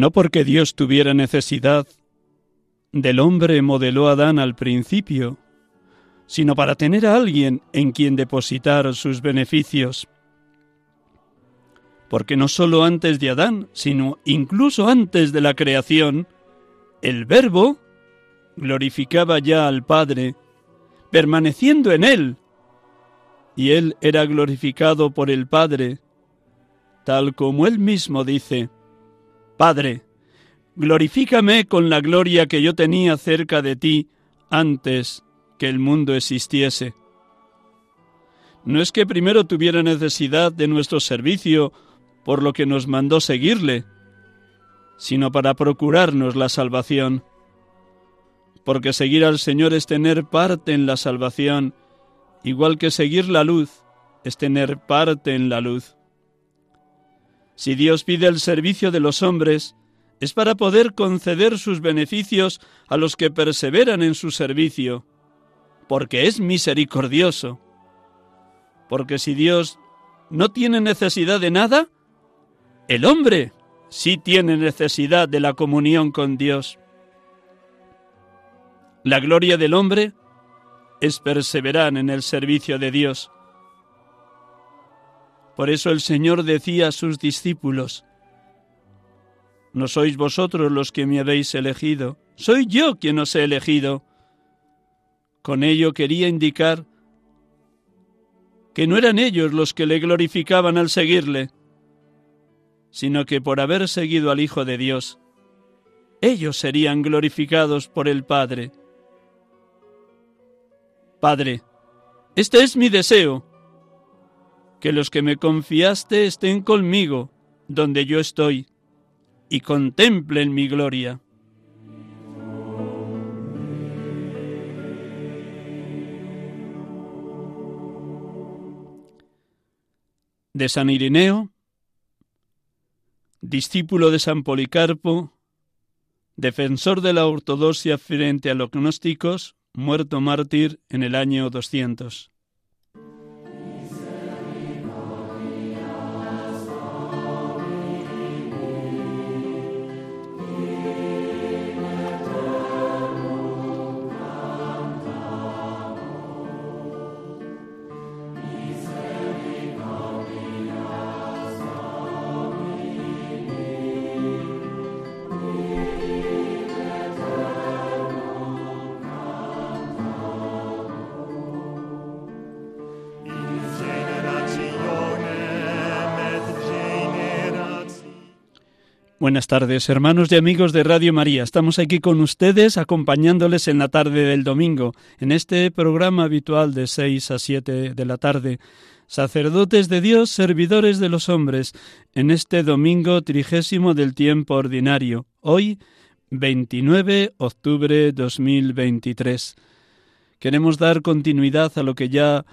No porque Dios tuviera necesidad del hombre modeló Adán al principio, sino para tener a alguien en quien depositar sus beneficios. Porque no sólo antes de Adán, sino incluso antes de la creación, el Verbo glorificaba ya al Padre, permaneciendo en él, y él era glorificado por el Padre, tal como él mismo dice, Padre, glorifícame con la gloria que yo tenía cerca de ti antes que el mundo existiese. No es que primero tuviera necesidad de nuestro servicio, por lo que nos mandó seguirle, sino para procurarnos la salvación. Porque seguir al Señor es tener parte en la salvación, igual que seguir la luz es tener parte en la luz. Si Dios pide el servicio de los hombres, es para poder conceder sus beneficios a los que perseveran en su servicio, porque es misericordioso. Porque si Dios no tiene necesidad de nada, el hombre sí tiene necesidad de la comunión con Dios. La gloria del hombre es perseverar en el servicio de Dios. Por eso el Señor decía a sus discípulos, no sois vosotros los que me habéis elegido, soy yo quien os he elegido. Con ello quería indicar que no eran ellos los que le glorificaban al seguirle, sino que por haber seguido al Hijo de Dios, ellos serían glorificados por el Padre. Padre, este es mi deseo, que los que me confiaste estén conmigo donde yo estoy y contemplen mi gloria. De San Irineo, discípulo de San Policarpo, defensor de la ortodoxia frente a los gnósticos, muerto mártir en el año 200. Buenas tardes, hermanos y amigos de Radio María. Estamos aquí con ustedes acompañándoles en la tarde del domingo, en este programa habitual de 6 a 7 de la tarde. Sacerdotes de Dios, servidores de los hombres, en este domingo trigésimo del tiempo ordinario, hoy 29 octubre 2023. Queremos dar continuidad a lo que ya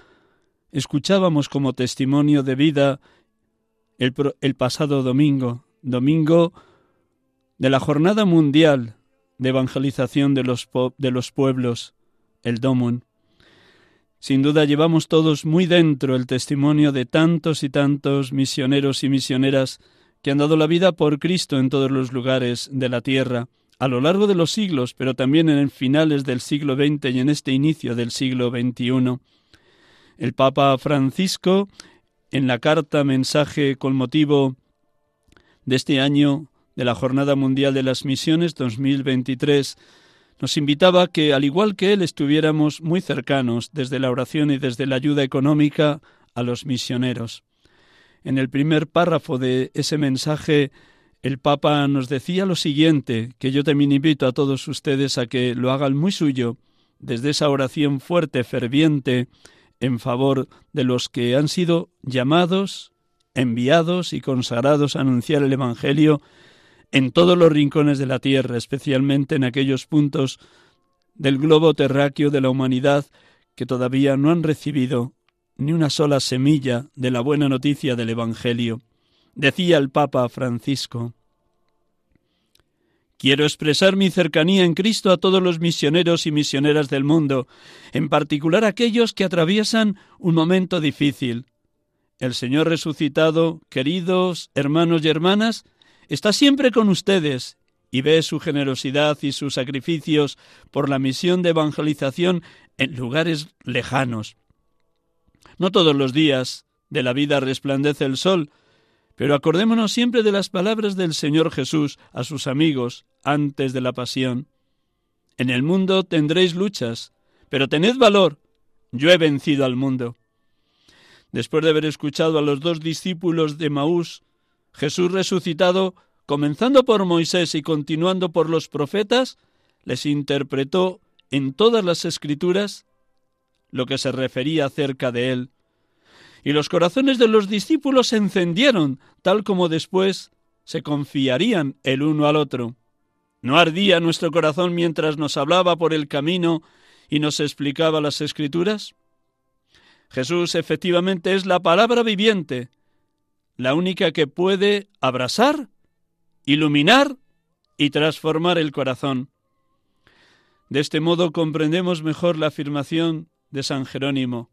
escuchábamos como testimonio de vida el, el pasado domingo, domingo de la Jornada Mundial de Evangelización de los, de los Pueblos, el DOMUN. Sin duda llevamos todos muy dentro el testimonio de tantos y tantos misioneros y misioneras que han dado la vida por Cristo en todos los lugares de la tierra, a lo largo de los siglos, pero también en finales del siglo XX y en este inicio del siglo XXI. El Papa Francisco, en la carta mensaje con motivo de este año de la Jornada Mundial de las Misiones 2023, nos invitaba a que, al igual que él, estuviéramos muy cercanos desde la oración y desde la ayuda económica a los misioneros. En el primer párrafo de ese mensaje, el Papa nos decía lo siguiente, que yo también invito a todos ustedes a que lo hagan muy suyo, desde esa oración fuerte, ferviente, en favor de los que han sido llamados, enviados y consagrados a anunciar el Evangelio en todos los rincones de la tierra, especialmente en aquellos puntos del globo terráqueo de la humanidad que todavía no han recibido ni una sola semilla de la buena noticia del Evangelio. Decía el Papa Francisco, Quiero expresar mi cercanía en Cristo a todos los misioneros y misioneras del mundo, en particular aquellos que atraviesan un momento difícil. El Señor resucitado, queridos hermanos y hermanas, está siempre con ustedes y ve su generosidad y sus sacrificios por la misión de evangelización en lugares lejanos. No todos los días de la vida resplandece el sol, pero acordémonos siempre de las palabras del Señor Jesús a sus amigos antes de la pasión. En el mundo tendréis luchas, pero tened valor, yo he vencido al mundo. Después de haber escuchado a los dos discípulos de Maús, Jesús resucitado, comenzando por Moisés y continuando por los profetas, les interpretó en todas las escrituras lo que se refería acerca de él. Y los corazones de los discípulos se encendieron, tal como después se confiarían el uno al otro. ¿No ardía nuestro corazón mientras nos hablaba por el camino y nos explicaba las escrituras? Jesús efectivamente es la palabra viviente, la única que puede abrasar, iluminar y transformar el corazón. De este modo comprendemos mejor la afirmación de San Jerónimo.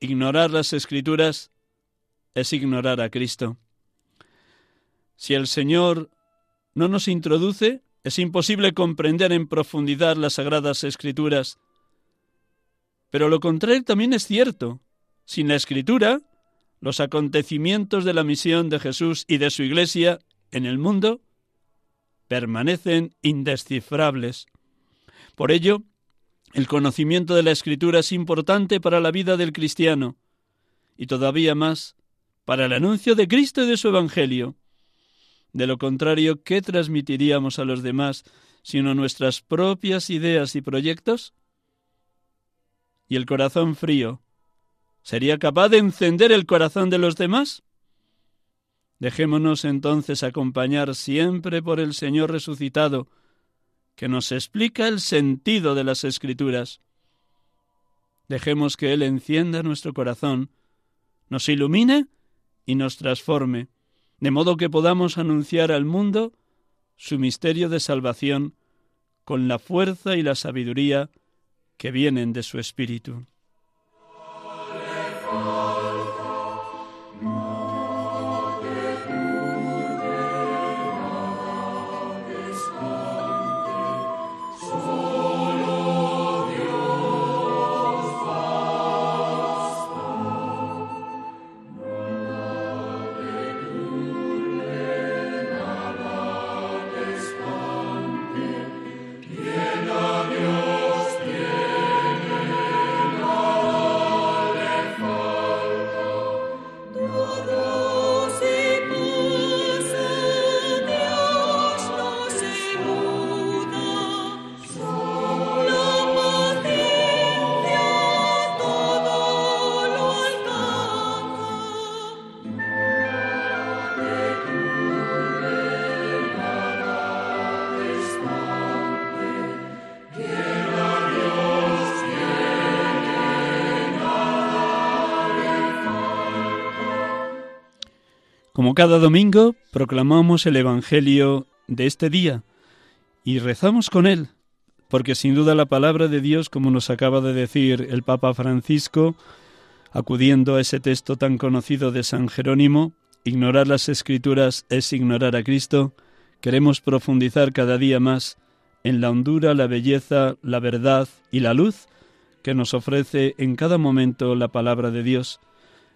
Ignorar las escrituras es ignorar a Cristo. Si el Señor no nos introduce, es imposible comprender en profundidad las sagradas escrituras. Pero lo contrario también es cierto. Sin la escritura, los acontecimientos de la misión de Jesús y de su Iglesia en el mundo permanecen indescifrables. Por ello, el conocimiento de la Escritura es importante para la vida del cristiano y todavía más para el anuncio de Cristo y de su Evangelio. De lo contrario, ¿qué transmitiríamos a los demás sino nuestras propias ideas y proyectos? ¿Y el corazón frío sería capaz de encender el corazón de los demás? Dejémonos entonces acompañar siempre por el Señor resucitado, que nos explica el sentido de las Escrituras. Dejemos que Él encienda nuestro corazón, nos ilumine y nos transforme de modo que podamos anunciar al mundo su misterio de salvación con la fuerza y la sabiduría que vienen de su Espíritu. Como cada domingo, proclamamos el Evangelio de este día y rezamos con él, porque sin duda la palabra de Dios, como nos acaba de decir el Papa Francisco, acudiendo a ese texto tan conocido de San Jerónimo, ignorar las escrituras es ignorar a Cristo, queremos profundizar cada día más en la hondura, la belleza, la verdad y la luz que nos ofrece en cada momento la palabra de Dios.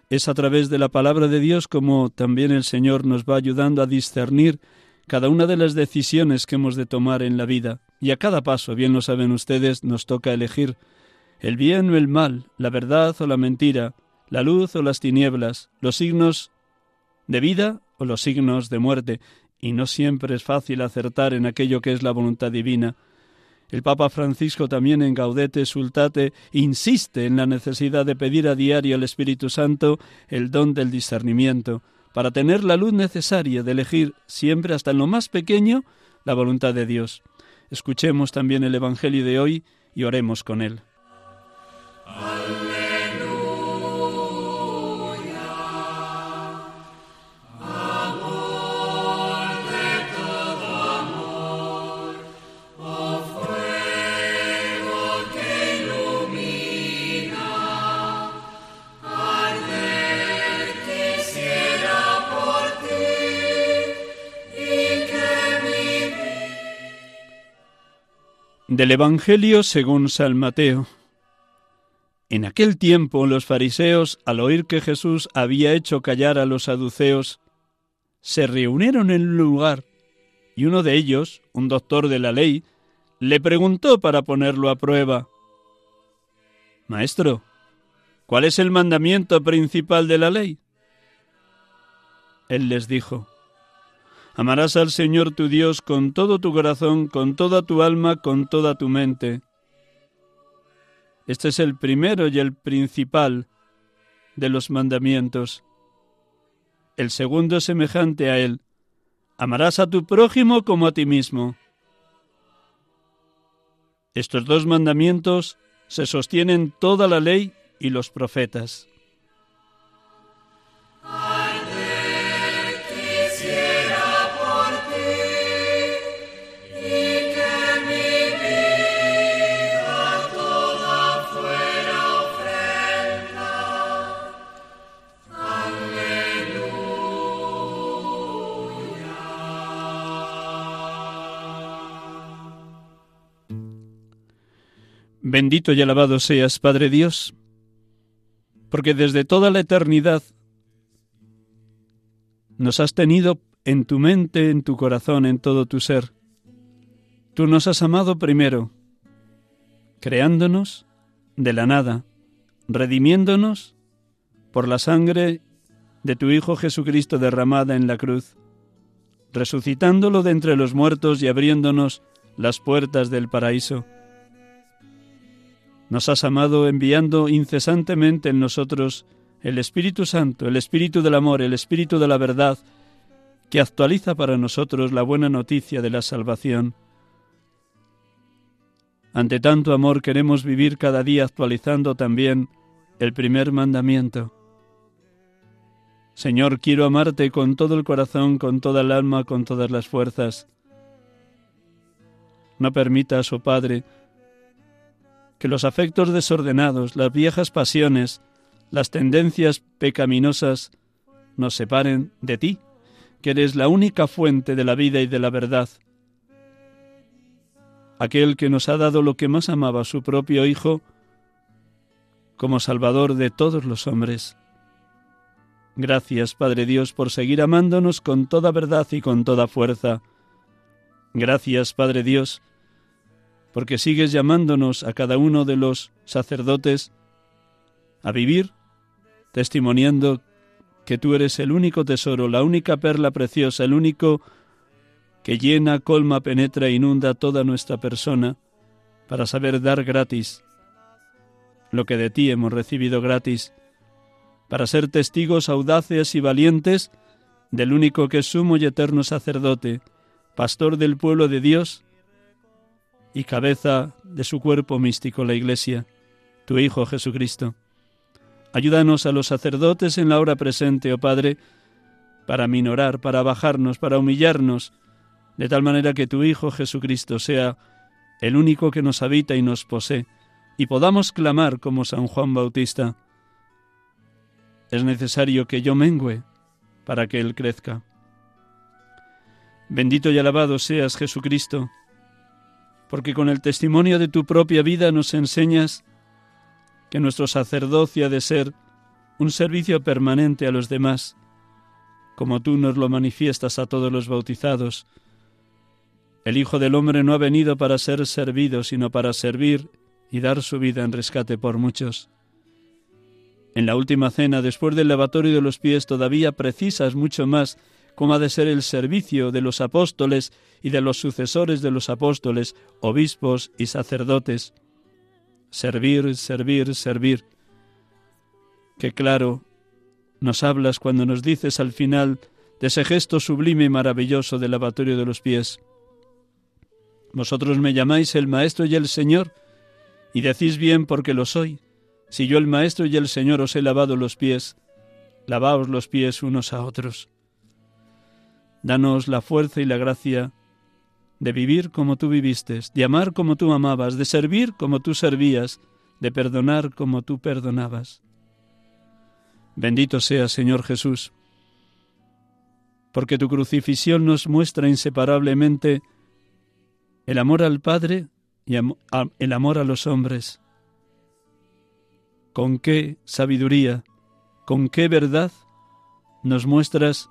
Es a través de la palabra de Dios como también el Señor nos va ayudando a discernir cada una de las decisiones que hemos de tomar en la vida. Y a cada paso, bien lo saben ustedes, nos toca elegir el bien o el mal, la verdad o la mentira, la luz o las tinieblas, los signos de vida o los signos de muerte, y no siempre es fácil acertar en aquello que es la voluntad divina. El Papa Francisco también en Gaudete Sultate insiste en la necesidad de pedir a diario al Espíritu Santo el don del discernimiento, para tener la luz necesaria de elegir siempre hasta en lo más pequeño la voluntad de Dios. Escuchemos también el Evangelio de hoy y oremos con él. Del Evangelio según San Mateo. En aquel tiempo los fariseos, al oír que Jesús había hecho callar a los saduceos, se reunieron en un lugar y uno de ellos, un doctor de la ley, le preguntó para ponerlo a prueba, Maestro, ¿cuál es el mandamiento principal de la ley? Él les dijo, Amarás al Señor tu Dios con todo tu corazón, con toda tu alma, con toda tu mente. Este es el primero y el principal de los mandamientos. El segundo es semejante a él. Amarás a tu prójimo como a ti mismo. Estos dos mandamientos se sostienen toda la ley y los profetas. Bendito y alabado seas, Padre Dios, porque desde toda la eternidad nos has tenido en tu mente, en tu corazón, en todo tu ser. Tú nos has amado primero, creándonos de la nada, redimiéndonos por la sangre de tu Hijo Jesucristo derramada en la cruz, resucitándolo de entre los muertos y abriéndonos las puertas del paraíso nos has amado enviando incesantemente en nosotros el Espíritu Santo, el Espíritu del amor, el Espíritu de la verdad, que actualiza para nosotros la buena noticia de la salvación. Ante tanto amor queremos vivir cada día actualizando también el primer mandamiento. Señor, quiero amarte con todo el corazón, con toda el alma, con todas las fuerzas. No permitas, oh Padre, que los afectos desordenados, las viejas pasiones, las tendencias pecaminosas nos separen de ti, que eres la única fuente de la vida y de la verdad. Aquel que nos ha dado lo que más amaba, su propio Hijo, como Salvador de todos los hombres. Gracias, Padre Dios, por seguir amándonos con toda verdad y con toda fuerza. Gracias, Padre Dios, porque sigues llamándonos a cada uno de los sacerdotes a vivir testimoniando que tú eres el único tesoro, la única perla preciosa, el único que llena, colma, penetra e inunda toda nuestra persona para saber dar gratis lo que de ti hemos recibido gratis, para ser testigos audaces y valientes del único que es sumo y eterno sacerdote, pastor del pueblo de Dios, y cabeza de su cuerpo místico, la Iglesia, tu Hijo Jesucristo. Ayúdanos a los sacerdotes en la hora presente, oh Padre, para minorar, para bajarnos, para humillarnos, de tal manera que tu Hijo Jesucristo sea el único que nos habita y nos posee, y podamos clamar como San Juan Bautista. Es necesario que yo mengüe para que Él crezca. Bendito y alabado seas Jesucristo, porque con el testimonio de tu propia vida nos enseñas que nuestro sacerdocio ha de ser un servicio permanente a los demás, como tú nos lo manifiestas a todos los bautizados, El Hijo del Hombre no ha venido para ser servido, sino para servir y dar su vida en rescate por muchos. En la última cena, después del lavatorio de los pies, todavía precisas mucho más cómo ha de ser el servicio de los apóstoles y de los sucesores de los apóstoles, obispos y sacerdotes. Servir, servir, servir. Qué claro nos hablas cuando nos dices al final de ese gesto sublime y maravilloso del lavatorio de los pies. Vosotros me llamáis el Maestro y el Señor, y decís bien porque lo soy. Si yo el Maestro y el Señor os he lavado los pies, lavaos los pies unos a otros. Danos la fuerza y la gracia de vivir como tú viviste, de amar como tú amabas, de servir como tú servías, de perdonar como tú perdonabas. Bendito sea, Señor Jesús, porque tu crucifixión nos muestra inseparablemente el amor al Padre y el amor a los hombres. Con qué sabiduría, con qué verdad nos muestras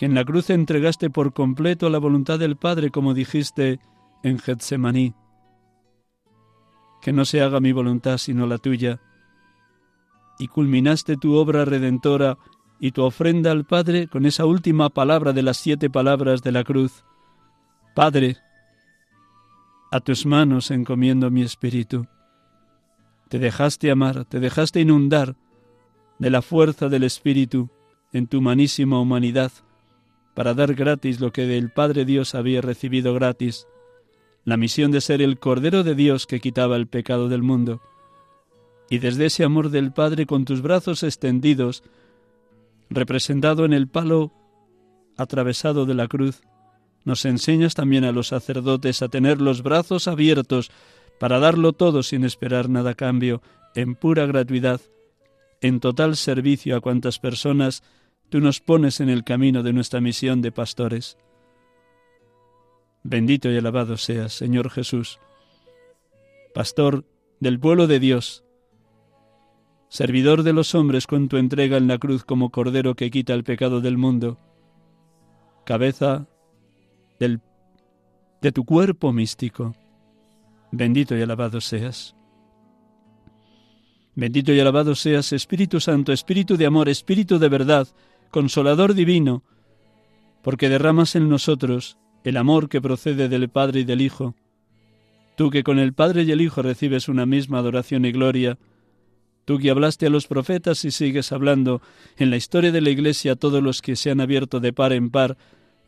que en la cruz entregaste por completo la voluntad del Padre, como dijiste en Getsemaní. Que no se haga mi voluntad sino la tuya. Y culminaste tu obra redentora y tu ofrenda al Padre con esa última palabra de las siete palabras de la cruz. Padre, a tus manos encomiendo mi espíritu. Te dejaste amar, te dejaste inundar de la fuerza del espíritu en tu humanísima humanidad, para dar gratis lo que del Padre Dios había recibido gratis, la misión de ser el Cordero de Dios que quitaba el pecado del mundo. Y desde ese amor del Padre con tus brazos extendidos, representado en el palo atravesado de la cruz, nos enseñas también a los sacerdotes a tener los brazos abiertos para darlo todo sin esperar nada a cambio, en pura gratuidad, en total servicio a cuantas personas tú nos pones en el camino de nuestra misión de pastores. Bendito y alabado seas, Señor Jesús, pastor del pueblo de Dios, servidor de los hombres con tu entrega en la cruz como cordero que quita el pecado del mundo, cabeza de tu cuerpo místico. Bendito y alabado seas. Bendito y alabado seas, Espíritu Santo, Espíritu de amor, Espíritu de verdad, Consolador divino, porque derramas en nosotros el amor que procede del Padre y del Hijo. Tú que con el Padre y el Hijo recibes una misma adoración y gloria, tú que hablaste a los profetas y sigues hablando en la historia de la Iglesia a todos los que se han abierto de par en par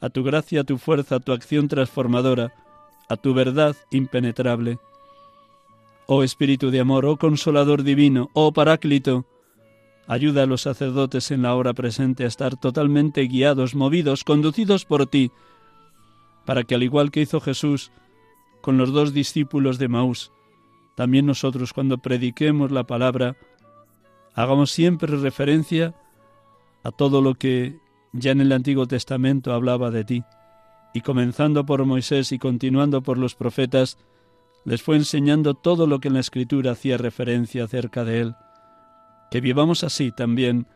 a tu gracia, a tu fuerza, a tu acción transformadora, a tu verdad impenetrable. Oh Espíritu de amor, oh Consolador divino, oh Paráclito, ayuda a los sacerdotes en la hora presente a estar totalmente guiados, movidos, conducidos por ti, para que al igual que hizo Jesús con los dos discípulos de Maús, también nosotros cuando prediquemos la palabra, hagamos siempre referencia a todo lo que ya en el Antiguo Testamento hablaba de ti, y comenzando por Moisés y continuando por los profetas, les fue enseñando todo lo que en la Escritura hacía referencia acerca de él. Que vivamos así también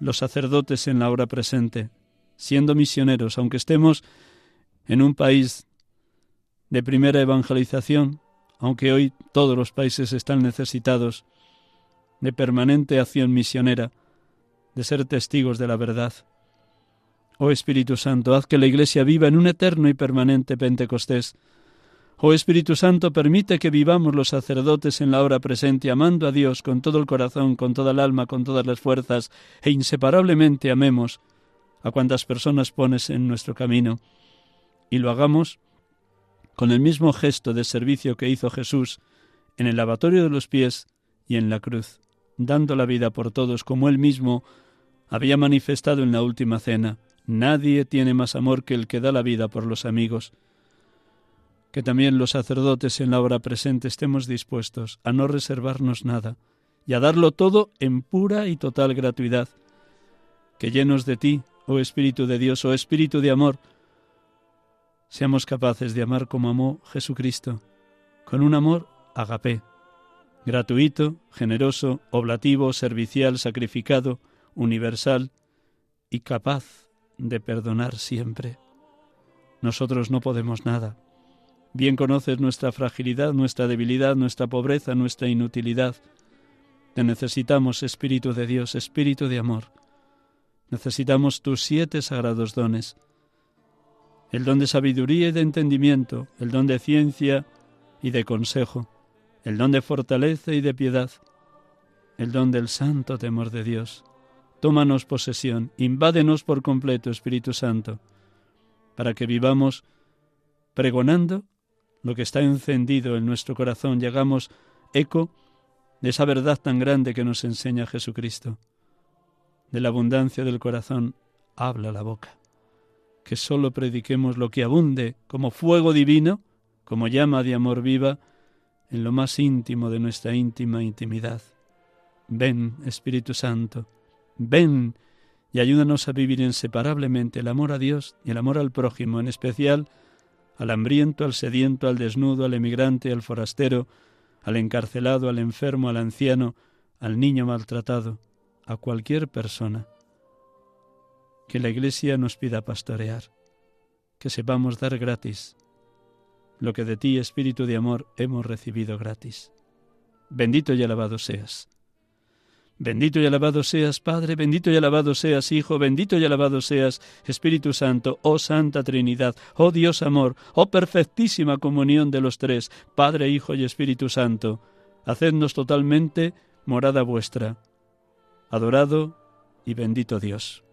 los sacerdotes en la hora presente, siendo misioneros, aunque estemos en un país de primera evangelización, aunque hoy todos los países están necesitados de permanente acción misionera, de ser testigos de la verdad. Oh Espíritu Santo, haz que la Iglesia viva en un eterno y permanente Pentecostés. Oh Espíritu Santo, permite que vivamos los sacerdotes en la hora presente, amando a Dios con todo el corazón, con toda el alma, con todas las fuerzas, e inseparablemente amemos a cuantas personas pones en nuestro camino. Y lo hagamos con el mismo gesto de servicio que hizo Jesús en el lavatorio de los pies y en la cruz, dando la vida por todos como él mismo había manifestado en la última cena Nadie tiene más amor que el que da la vida por los amigos. Que también los sacerdotes en la hora presente estemos dispuestos a no reservarnos nada y a darlo todo en pura y total gratuidad. Que llenos de ti, oh Espíritu de Dios, oh Espíritu de amor, seamos capaces de amar como amó Jesucristo, con un amor agapé, gratuito, generoso, oblativo, servicial, sacrificado, universal y capaz de perdonar siempre. Nosotros no podemos nada. Bien conoces nuestra fragilidad, nuestra debilidad, nuestra pobreza, nuestra inutilidad. Te necesitamos, Espíritu de Dios, Espíritu de amor. Necesitamos tus siete sagrados dones. El don de sabiduría y de entendimiento, el don de ciencia y de consejo, el don de fortaleza y de piedad, el don del santo temor de Dios. Tómanos posesión, invádenos por completo, Espíritu Santo para que vivamos pregonando lo que está encendido en nuestro corazón llegamos eco de esa verdad tan grande que nos enseña Jesucristo. De la abundancia del corazón habla la boca. Que sólo prediquemos lo que abunde como fuego divino, como llama de amor viva, en lo más íntimo de nuestra íntima intimidad. Ven, Espíritu Santo, ven y ayúdanos a vivir inseparablemente el amor a Dios y el amor al prójimo, en especial al hambriento, al sediento, al desnudo, al emigrante, al forastero, al encarcelado, al enfermo, al anciano, al niño maltratado, a cualquier persona. Que la Iglesia nos pida pastorear, que sepamos dar gratis lo que de ti, Espíritu de Amor, hemos recibido gratis. Bendito y alabado seas. Bendito y alabado seas, Padre, bendito y alabado seas, Hijo, bendito y alabado seas, Espíritu Santo, oh Santa Trinidad, oh Dios amor, oh perfectísima comunión de los tres, Padre, Hijo y Espíritu Santo. Hacednos totalmente morada vuestra. Adorado y bendito Dios.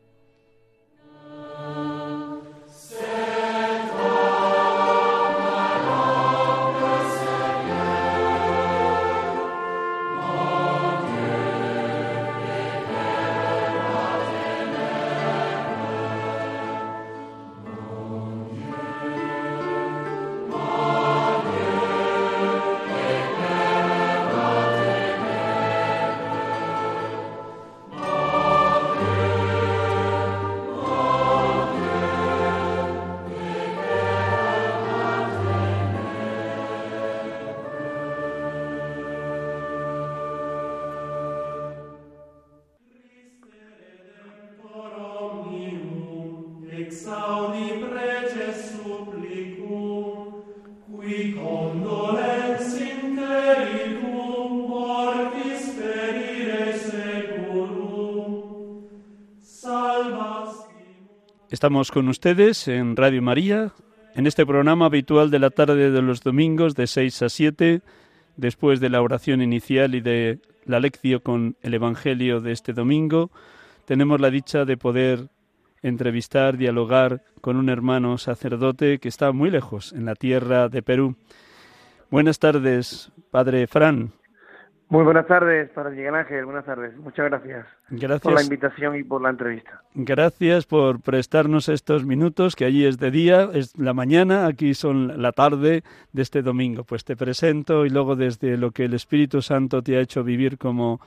Estamos con ustedes en Radio María, en este programa habitual de la tarde de los domingos de 6 a 7, después de la oración inicial y de la lección con el Evangelio de este domingo, tenemos la dicha de poder entrevistar, dialogar con un hermano sacerdote que está muy lejos, en la tierra de Perú. Buenas tardes, Padre Fran. Muy buenas tardes, para Miguel Ángel. Buenas tardes. Muchas gracias, gracias por la invitación y por la entrevista. Gracias por prestarnos estos minutos, que allí es de día, es la mañana, aquí son la tarde de este domingo. Pues te presento y luego desde lo que el Espíritu Santo te ha hecho vivir como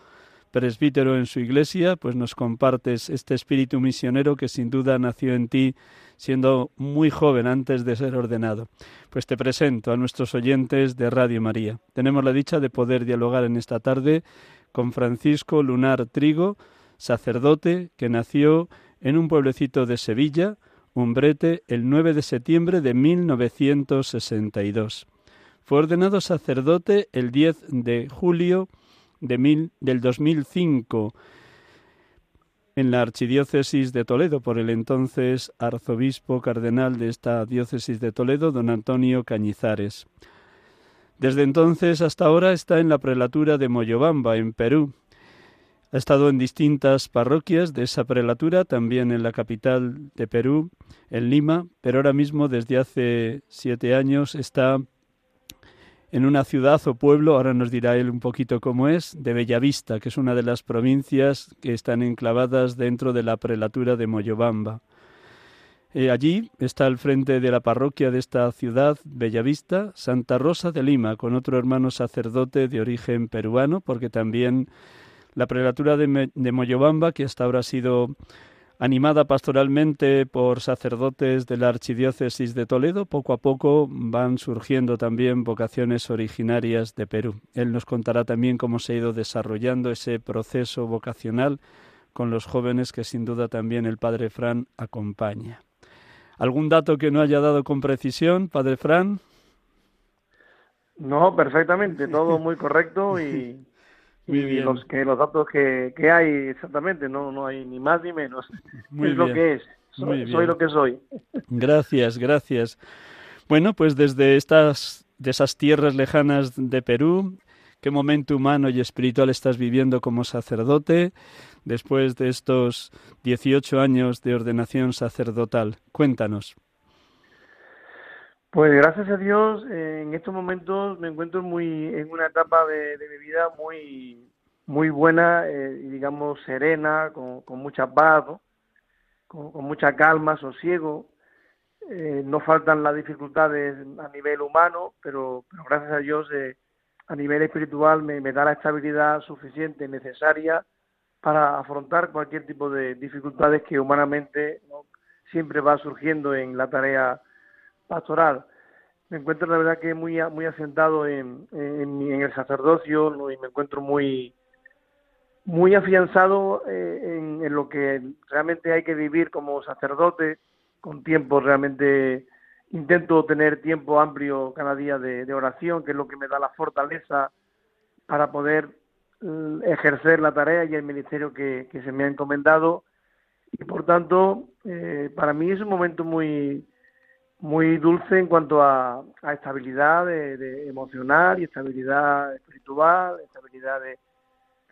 presbítero en su iglesia, pues nos compartes este espíritu misionero que sin duda nació en ti siendo muy joven antes de ser ordenado. Pues te presento a nuestros oyentes de Radio María. Tenemos la dicha de poder dialogar en esta tarde con Francisco Lunar Trigo, sacerdote que nació en un pueblecito de Sevilla, Umbrete, el 9 de septiembre de 1962. Fue ordenado sacerdote el 10 de julio de mil, del 2005 en la archidiócesis de Toledo por el entonces arzobispo cardenal de esta diócesis de Toledo, don Antonio Cañizares. Desde entonces hasta ahora está en la prelatura de Moyobamba, en Perú. Ha estado en distintas parroquias de esa prelatura, también en la capital de Perú, en Lima, pero ahora mismo desde hace siete años está en una ciudad o pueblo, ahora nos dirá él un poquito cómo es, de Bellavista, que es una de las provincias que están enclavadas dentro de la prelatura de Moyobamba. Eh, allí está al frente de la parroquia de esta ciudad, Bellavista, Santa Rosa de Lima, con otro hermano sacerdote de origen peruano, porque también la prelatura de, de Moyobamba, que hasta ahora ha sido animada pastoralmente por sacerdotes de la Archidiócesis de Toledo, poco a poco van surgiendo también vocaciones originarias de Perú. Él nos contará también cómo se ha ido desarrollando ese proceso vocacional con los jóvenes que sin duda también el Padre Fran acompaña. ¿Algún dato que no haya dado con precisión, Padre Fran? No, perfectamente, todo muy correcto y, los que los datos que, que, hay exactamente, no no hay ni más ni menos. es lo que es. Soy, soy, lo que soy. Gracias, gracias. Bueno, pues desde estas de esas tierras lejanas de Perú, qué momento humano y espiritual estás viviendo como sacerdote después de estos 18 años de ordenación sacerdotal. Cuéntanos. Pues gracias a Dios, en estos momentos me encuentro muy en una etapa de, mi vida muy muy buena eh, digamos serena, con, mucha paz, con, mucha calma, sosiego. Eh, no faltan las dificultades a nivel humano, pero, pero gracias a Dios eh, a nivel espiritual me, da la estabilidad suficiente, necesaria para afrontar cualquier tipo de dificultades que humanamente siempre va surgiendo en la tarea pastoral. Me encuentro la verdad que muy muy asentado en, en, el sacerdocio y me encuentro muy muy afianzado eh, en, en, lo que realmente hay que vivir como sacerdote, con tiempo realmente intento tener tiempo amplio cada día de, oración, que es lo que me da la fortaleza para poder mm, ejercer la tarea y el ministerio que, se me ha encomendado. Y por tanto, eh, para mí es un momento muy, muy dulce en cuanto a, estabilidad de, emocional y estabilidad espiritual, estabilidad de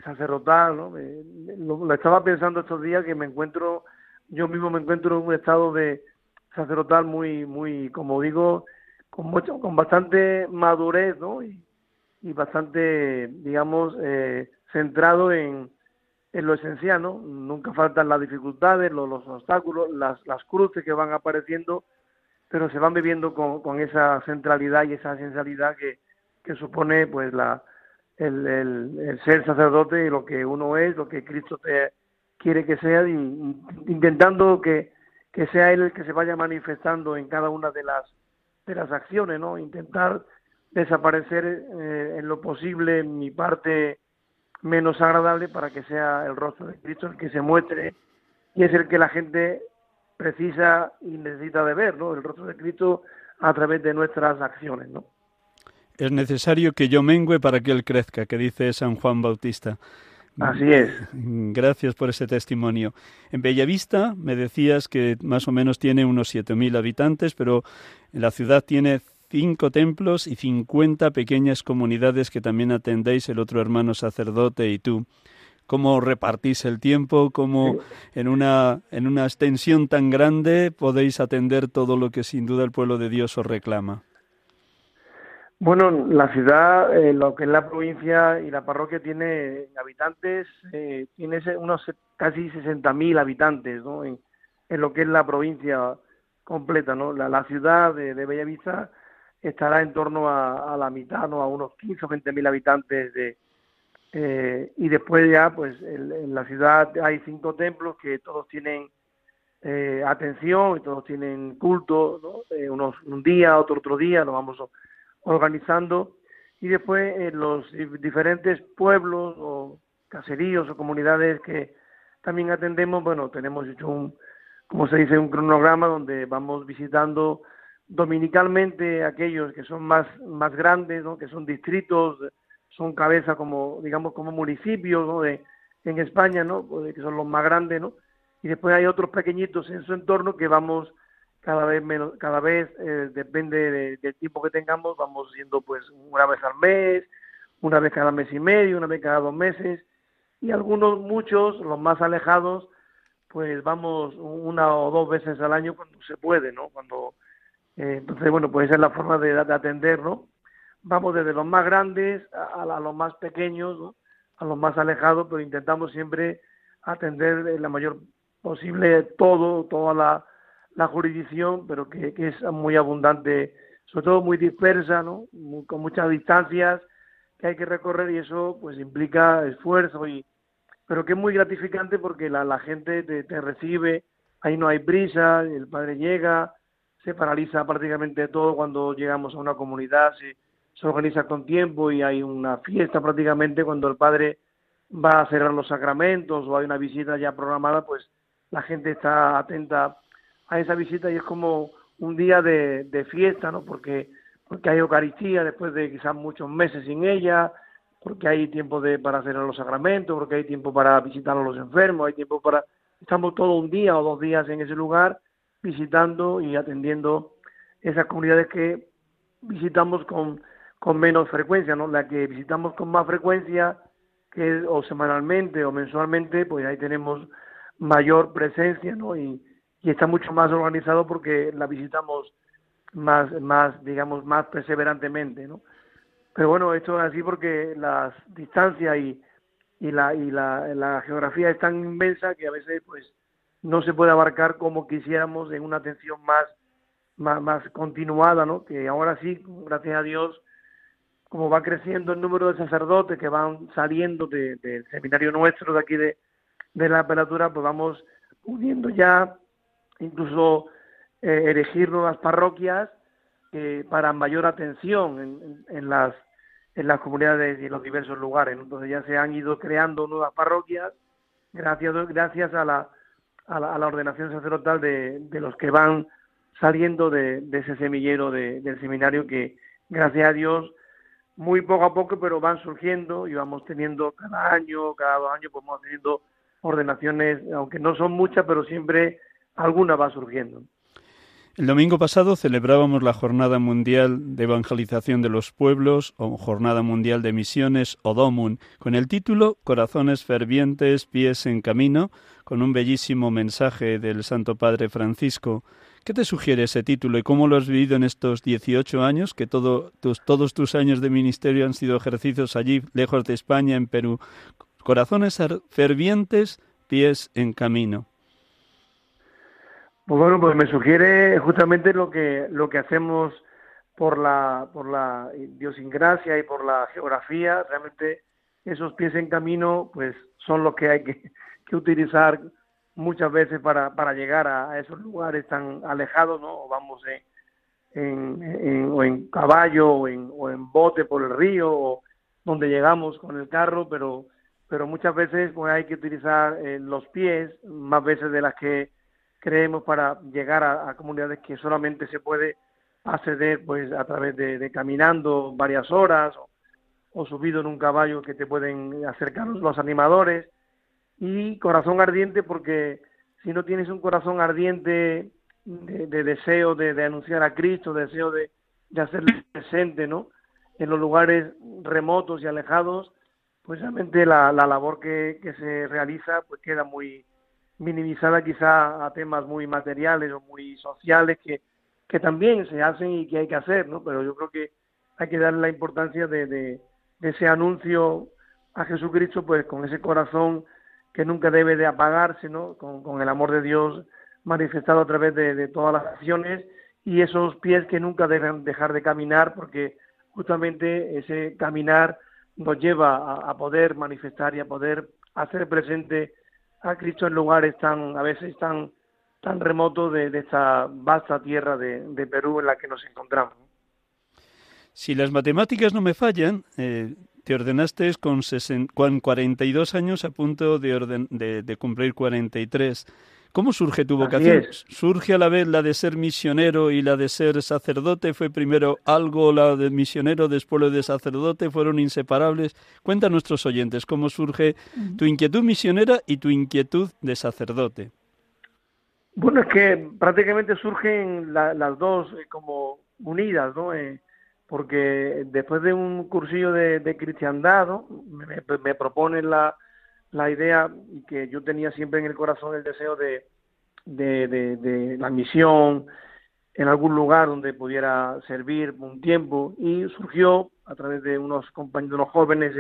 sacerdotal. ¿no? lo, estaba pensando estos días que me encuentro, yo mismo me encuentro en un estado de, sacerdotal muy, muy, como digo, con mucho, con bastante madurez, ¿no? Y, y bastante, digamos, eh, centrado en, en lo esencial, ¿no? Nunca faltan las dificultades, los, los obstáculos, las, las cruces que van apareciendo, pero se van viviendo con, esa centralidad y esa esencialidad que, que supone, pues, la, el, el, ser sacerdote y lo que uno es, lo que Cristo te quiere que sea, intentando que que sea él el que se vaya manifestando en cada una de las de las acciones, ¿no? Intentar desaparecer eh, en lo posible mi parte menos agradable para que sea el rostro de Cristo el que se muestre y es el que la gente precisa y necesita de ver, ¿no? El rostro de Cristo a través de nuestras acciones, ¿no? Es necesario que yo mengüe para que él crezca, que dice San Juan Bautista. Así es. Gracias por ese testimonio. En Bellavista me decías que más o menos tiene unos 7.000 habitantes, pero la ciudad tiene cinco templos y 50 pequeñas comunidades que también atendéis el otro hermano sacerdote y tú. ¿Cómo repartís el tiempo? ¿Cómo en una, en una extensión tan grande podéis atender todo lo que sin duda el pueblo de Dios os reclama? Bueno, la ciudad, eh, lo que es la provincia y la parroquia tiene habitantes, eh, tiene unos casi 60.000 habitantes, ¿no? En, lo que es la provincia completa, ¿no? La, ciudad de, de, Bellavista estará en torno a, la mitad, ¿no? A unos 15 o 20.000 habitantes de, eh, y después ya, pues, en, la ciudad hay cinco templos que todos tienen eh, atención y todos tienen culto. Eh, unos un día, otro otro día, nos vamos organizando y después en los diferentes pueblos o caseríos o comunidades que también atendemos, bueno, tenemos hecho un, como se dice, un cronograma donde vamos visitando dominicalmente aquellos que son más, más grandes, ¿no? que son distritos, son cabezas como, digamos, como municipios ¿no? de, en España, ¿no? Pues, que son los más grandes, ¿no? Y después hay otros pequeñitos en su entorno que vamos cada vez menos, cada vez eh, depende del tiempo que tengamos, vamos yendo pues una vez al mes, una vez cada mes y medio, una vez cada dos meses, y algunos, muchos, los más alejados, pues vamos una o dos veces al año cuando se puede, ¿no? Cuando, eh, entonces, bueno, pues esa es la forma de, de atender, ¿no? Vamos desde los más grandes a, los más pequeños. A los más alejados, pero intentamos siempre atender la mayor posible todo, toda la la jurisdicción, pero que, es muy abundante, sobre todo muy dispersa, ¿no? con muchas distancias que hay que recorrer y eso pues implica esfuerzo y pero que es muy gratificante porque la, la gente te, recibe, ahí no hay prisa, el padre llega, se paraliza prácticamente todo cuando llegamos a una comunidad, se organiza con tiempo y hay una fiesta prácticamente cuando el padre va a cerrar los sacramentos o hay una visita ya programada, pues la gente está atenta a esa visita y es como un día de, fiesta, ¿no? Porque, porque hay Eucaristía después de quizás muchos meses sin ella, porque hay tiempo de, para hacer los sacramentos, porque hay tiempo para visitar a los enfermos, hay tiempo para... Estamos todo un día o dos días en ese lugar visitando y atendiendo esas comunidades que visitamos con, con menos frecuencia, ¿no? La que visitamos con más frecuencia, que o semanalmente o mensualmente, pues ahí tenemos mayor presencia, ¿no? Y, y está mucho más organizado porque la visitamos más, más, digamos, más perseverantemente, ¿no? Pero bueno, esto es así porque las distancias y, y, la, y la, la geografía es tan inmensa que a veces, pues, no se puede abarcar como quisiéramos en una atención más, más, más continuada, ¿no? Que ahora sí, gracias a Dios, como va creciendo el número de sacerdotes que van saliendo del seminario nuestro de aquí de, de la apelatura, pues vamos pudiendo ya incluso eh, erigir nuevas parroquias eh, para mayor atención en, en, las en las comunidades y en los diversos lugares. Entonces ya se han ido creando nuevas parroquias gracias gracias a la a la, ordenación sacerdotal de, de, los que van saliendo de, de ese semillero del seminario que gracias a Dios muy poco a poco pero van surgiendo y vamos teniendo cada año cada dos años pues vamos teniendo ordenaciones aunque no son muchas pero siempre alguna va surgiendo. El domingo pasado celebrábamos la Jornada Mundial de Evangelización de los Pueblos o Jornada Mundial de Misiones o con el título Corazones fervientes, pies en camino, con un bellísimo mensaje del Santo Padre Francisco. ¿Qué te sugiere ese título y cómo lo has vivido en estos 18 años, que todos tus años de ministerio han sido ejercicios allí, lejos de España, en Perú? Corazones fervientes, pies en camino. Pues bueno, pues me sugiere justamente lo que lo que hacemos por la por la idiosincrasia y por la geografía. Realmente esos pies en camino, pues son los que hay que utilizar muchas veces para, para llegar a, esos lugares tan alejados, ¿no? O vamos en, en, o en caballo o en, o en bote por el río o donde llegamos con el carro, pero pero muchas veces pues hay que utilizar eh, los pies más veces de las que creemos para llegar a, comunidades que solamente se puede acceder pues a través de, caminando varias horas o, subido en un caballo que te pueden acercar los animadores y corazón ardiente porque si no tienes un corazón ardiente de, deseo de, anunciar a Cristo, deseo de, de hacerle presente, ¿no? En los lugares remotos y alejados, pues realmente la, la labor que, que se realiza pues queda muy minimizada quizá a temas muy materiales o muy sociales que, que también se hacen y que hay que hacer, ¿no? Pero yo creo que hay que darle la importancia de, de, ese anuncio a Jesucristo, pues con ese corazón que nunca debe de apagarse, ¿no? Con, con el amor de Dios manifestado a través de, de, todas las acciones y esos pies que nunca deben dejar de caminar, porque justamente ese caminar nos lleva a, a poder manifestar y a poder hacer presente a Cristo en lugares tan, a veces tan, tan remotos de, esta vasta tierra de, Perú en la que nos encontramos. Si las matemáticas no me fallan, eh, te ordenaste con, con 42 años a punto de, orden, de, de cumplir 43. ¿Cómo surge tu vocación? ¿Surge a la vez la de ser misionero y la de ser sacerdote? ¿Fue primero algo la de misionero, después lo de sacerdote? ¿Fueron inseparables? Cuenta a nuestros oyentes cómo surge tu inquietud misionera y tu inquietud de sacerdote. Bueno, es que prácticamente surgen las dos eh, como unidas, ¿no? Eh, porque después de un cursillo de, de cristiandad, me, me proponen la la idea y que yo tenía siempre en el corazón el deseo de, de, la misión en algún lugar donde pudiera servir un tiempo. Y surgió a través de unos compañeros, jóvenes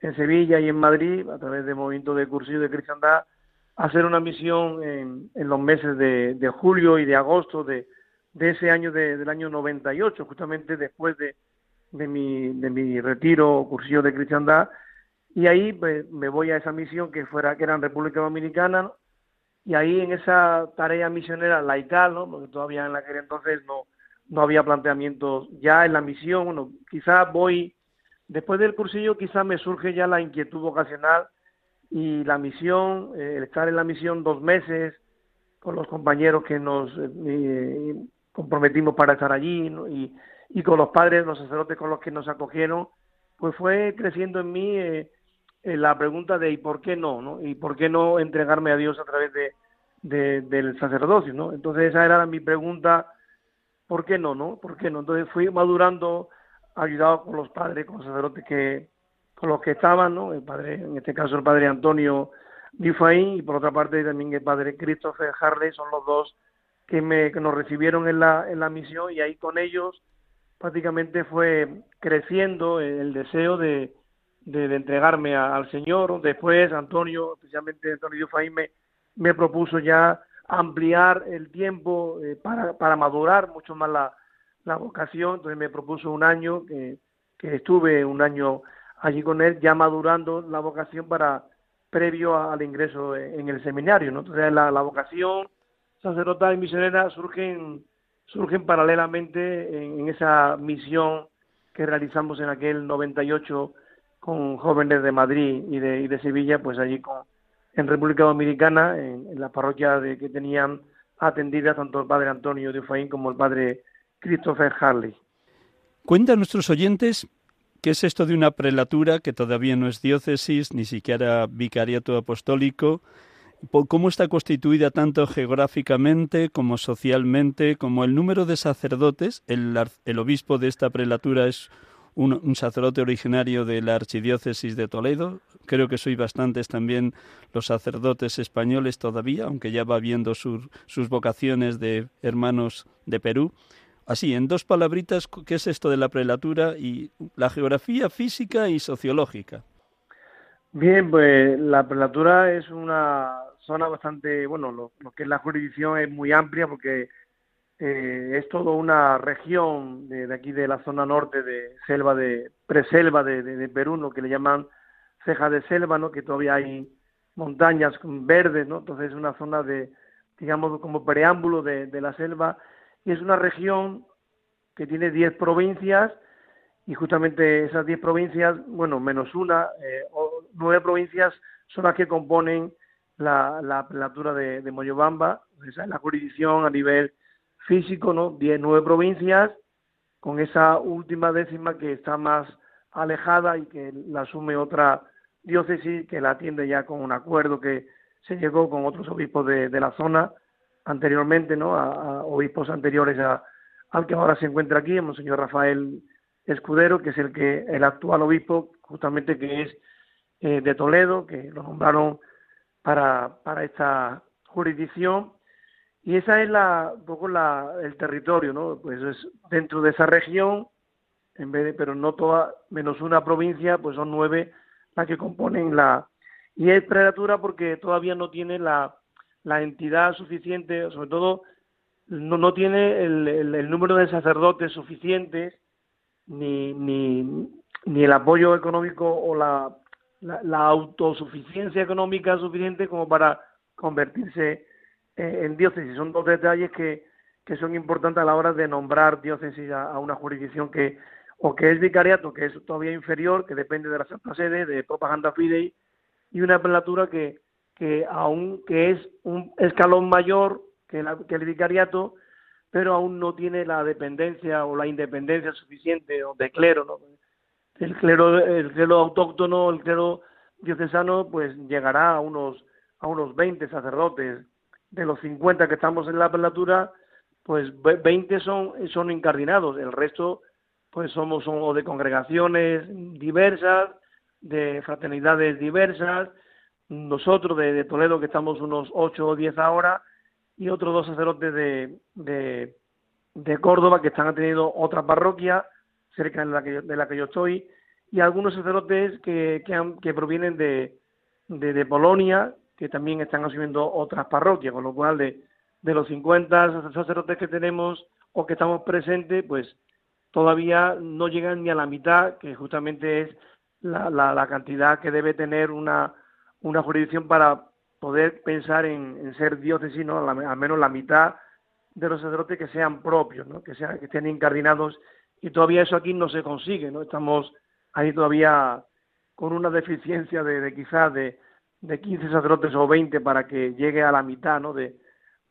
en, Sevilla y en Madrid, a través del movimiento de cursillo de cristiandad, hacer una misión en, en los meses de, julio y de agosto de, de ese año del año 98, justamente después de, de, mi, de mi retiro cursillo de cristiandad, y ahí pues, me voy a esa misión que fuera que era en República Dominicana y ahí en esa tarea misionera laical ¿no? porque todavía en la que entonces no no había planteamientos ya en la misión bueno quizás voy después del cursillo quizás me surge ya la inquietud vocacional y la misión eh, el estar en la misión dos meses con los compañeros que nos eh, comprometimos para estar allí y, y, con los padres, los sacerdotes con los que nos acogieron, pues fue creciendo en mí eh, la pregunta de ¿y por qué no? no? ¿Y por qué no entregarme a Dios a través de, de, del sacerdocio? ¿no? Entonces esa era mi pregunta, ¿por qué no? no? ¿Por qué no? Entonces fui madurando, ayudado con los padres, con los sacerdotes que con los que estaban, ¿no? El padre, en este caso el padre Antonio Difaín y por otra parte también el padre Christopher Harley son los dos que, me, que nos recibieron en la, en la misión y ahí con ellos prácticamente fue creciendo el deseo de, de, entregarme al Señor. Después Antonio, especialmente Antonio Difaín, me, me propuso ya ampliar el tiempo eh, para, para madurar mucho más la, la vocación, entonces me propuso un año que, que estuve un año allí con él ya madurando la vocación para previo al ingreso en el seminario, ¿no? Entonces la, vocación sacerdotal y misionera surgen surgen paralelamente en, esa misión que realizamos en aquel 98 con jóvenes de Madrid y de, y de Sevilla, pues allí con, en República Dominicana, en, la parroquia de, que tenían atendida tanto el padre Antonio de Ufaín como el padre Christopher Harley. Cuenta a nuestros oyentes ¿Qué es esto de una prelatura que todavía no es diócesis, ni siquiera vicariato apostólico? ¿Cómo está constituida tanto geográficamente como socialmente, como el número de sacerdotes? El, obispo de esta prelatura es un, sacerdote originario de la archidiócesis de Toledo. Creo que soy bastantes también los sacerdotes españoles todavía, aunque ya va viendo sus vocaciones de hermanos de Perú. Así, en dos palabritas, ¿qué es esto de la prelatura y la geografía física y sociológica? Bien, pues la prelatura es una zona bastante, bueno, lo, que es la jurisdicción es muy amplia porque eh, es toda una región de, aquí de la zona norte de selva de preselva de, Perú, lo que le llaman ceja de selva, ¿no? Que todavía hay montañas verdes, ¿no? Entonces es una zona de, digamos, como preámbulo de, de la selva y es una región que tiene 10 provincias y justamente esas 10 provincias, bueno, menos una, eh, o nueve provincias son las que componen la, la prelatura de, de Moyobamba, esa es la jurisdicción a nivel físico, ¿no? 10, nueve provincias, con esa última décima que está más alejada y que la asume otra diócesis que la atiende ya con un acuerdo que se llegó con otros obispos de, de la zona anteriormente, ¿no? A, obispos anteriores a, al que ahora se encuentra aquí, el Monseñor Rafael Escudero, que es el que el actual obispo, justamente que es eh, de Toledo, que lo nombraron para, para esta jurisdicción. Y esa es la, un poco la, el territorio, ¿no? Pues es dentro de esa región, en vez de, pero no toda, menos una provincia, pues son nueve las que componen la. Y es prelatura porque todavía no tiene la, la entidad suficiente, sobre todo no, no tiene el, el, número de sacerdotes suficientes, ni, ni, ni el apoyo económico o la, la, autosuficiencia económica suficiente como para convertirse en, diócesis. Son dos detalles que, que son importantes a la hora de nombrar diócesis a, una jurisdicción que o que es vicariato, que es todavía inferior, que depende de la Santa Sede, de Propaganda Fidei, y una prelatura que, que aún que es un escalón mayor que, el vicariato, pero aún no tiene la dependencia o la independencia suficiente o de clero, ¿no? El clero, el clero autóctono, el clero diocesano, pues llegará a unos a unos 20 sacerdotes. De los 50 que estamos en la prelatura, pues 20 son, son incardinados, el resto pues somos de congregaciones diversas, de fraternidades diversas, nosotros de, Toledo, que estamos unos ocho o diez ahora, y otros dos sacerdotes de, de, de Córdoba que están atendiendo otra parroquia cerca de la que yo, de la que yo estoy, y algunos sacerdotes que, que, que provienen de, de, Polonia, que también están asumiendo otras parroquias, con lo cual de, de los 50 sacerdotes que tenemos o que estamos presentes, pues todavía no llegan ni a la mitad, que justamente es la, la, la cantidad que debe tener una, una jurisdicción para poder pensar en, ser diócesis, ¿no? al menos la mitad de los sacerdotes que sean propios, ¿no? que, sean, que estén incardinados, y todavía eso aquí no se consigue, ¿no? estamos ahí todavía con una deficiencia de, quizás de, de 15 sacerdotes o 20 para que llegue a la mitad ¿no? de,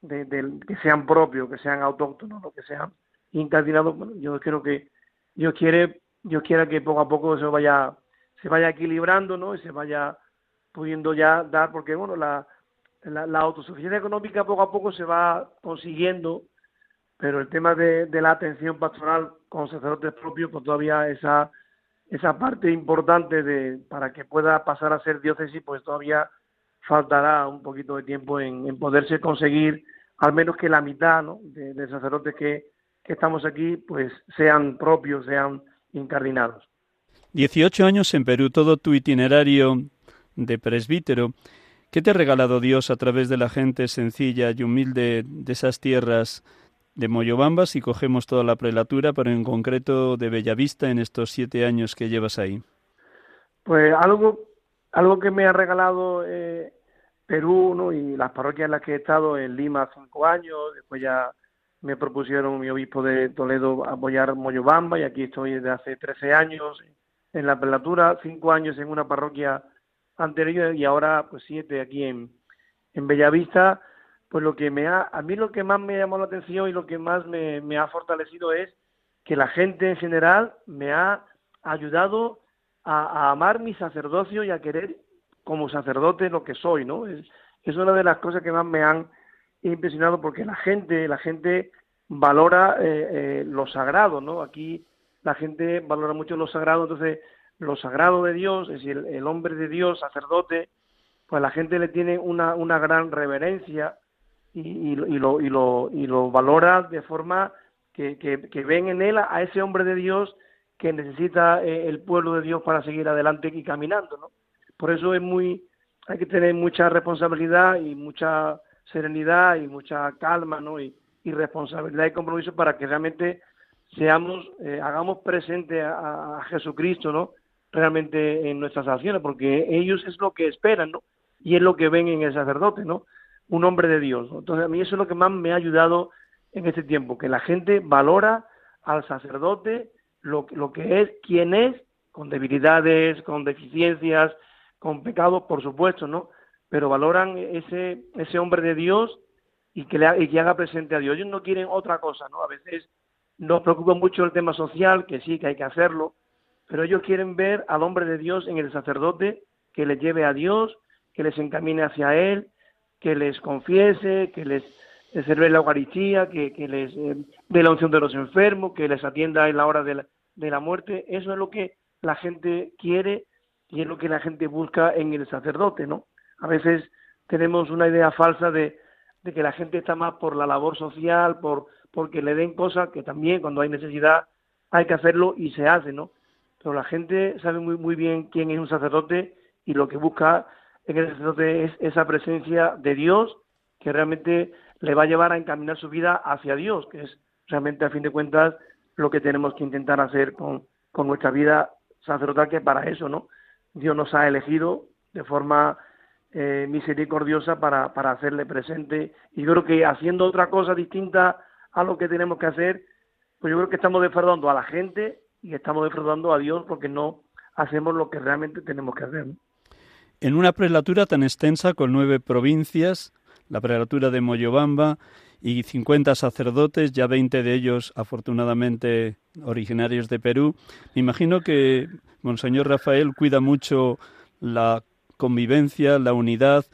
de, que sean propios, que sean autóctonos, que sean incardinados. Bueno, yo creo que Dios quiere, Dios quiera que poco a poco se vaya, se vaya equilibrando, ¿no? Y se vaya pudiendo ya dar, porque bueno, la, la, autosuficiencia económica poco a poco se va consiguiendo, pero el tema de, de la atención pastoral con sacerdotes propios, pues todavía esa esa parte importante de para que pueda pasar a ser diócesis, pues todavía faltará un poquito de tiempo en, poderse conseguir al menos que la mitad ¿no? de, sacerdotes que, que, estamos aquí pues sean propios, sean incardinados. 18 años en Perú, todo tu itinerario de presbítero. ¿Qué te ha regalado Dios a través de la gente sencilla y humilde de esas tierras de Moyobamba si cogemos toda la prelatura, pero en concreto de Bellavista en estos siete años que llevas ahí? Pues algo, algo que me ha regalado eh, Perú ¿no? y las parroquias en las que he estado en Lima cinco años, después ya me propusieron mi obispo de Toledo apoyar Moyobamba y aquí estoy desde hace 13 años en la prelatura, cinco años en una parroquia anterior y ahora pues siete aquí en, en Bellavista pues lo que me ha, a mí lo que más me llamó la atención y lo que más me, ha fortalecido es que la gente en general me ha ayudado a, amar mi sacerdocio y a querer como sacerdote lo que soy, ¿no? Es, una de las cosas que más me han impresionado porque la gente, la gente valora eh, eh, lo sagrado, ¿no? Aquí la gente valora mucho lo sagrado, entonces lo sagrado de Dios, es decir, el, hombre de Dios, sacerdote, pues la gente le tiene una, una gran reverencia, y, lo, y, lo, y lo valora de forma que, que, ven en él a, ese hombre de Dios que necesita eh, el pueblo de Dios para seguir adelante y caminando, ¿no? Por eso es muy, hay que tener mucha responsabilidad y mucha serenidad y mucha calma, ¿no? Y, responsabilidad y compromiso para que realmente seamos, eh, hagamos presente a, a, Jesucristo, ¿no? Realmente en nuestras acciones, porque ellos es lo que esperan, ¿no? Y es lo que ven en el sacerdote, ¿no? Un hombre de Dios. Entonces, a mí eso es lo que más me ha ayudado en este tiempo, que la gente valora al sacerdote lo, lo que es, quién es, con debilidades, con deficiencias, con pecados, por supuesto, ¿no? Pero valoran ese, ese hombre de Dios y que, le, y que haga presente a Dios. Ellos no quieren otra cosa, ¿no? A veces nos preocupa mucho el tema social, que sí, que hay que hacerlo, pero ellos quieren ver al hombre de Dios en el sacerdote que les lleve a Dios, que les encamine hacia Él, que les confiese, que les sirve la Eucaristía, que, les eh, dé la unción de los enfermos, que les atienda en la hora de la, muerte. Eso es lo que la gente quiere y es lo que la gente busca en el sacerdote, ¿no? A veces tenemos una idea falsa de, que la gente está más por la labor social, por porque le den cosas que también cuando hay necesidad hay que hacerlo y se hace, ¿no? Pero la gente sabe muy muy bien quién es un sacerdote y lo que busca es esa presencia de Dios que realmente le va a llevar a encaminar su vida hacia Dios, que es realmente a fin de cuentas lo que tenemos que intentar hacer con, nuestra vida sacerdotal, que es para eso, ¿no? Dios nos ha elegido de forma eh, misericordiosa para, hacerle presente y yo creo que haciendo otra cosa distinta a lo que tenemos que hacer, pues yo creo que estamos defraudando a la gente y estamos defraudando a Dios porque no hacemos lo que realmente tenemos que hacer. En una prelatura tan extensa con nueve provincias, la prelatura de Moyobamba y 50 sacerdotes, ya 20 de ellos afortunadamente originarios de Perú, me imagino que Monseñor Rafael cuida mucho la convivencia, la unidad,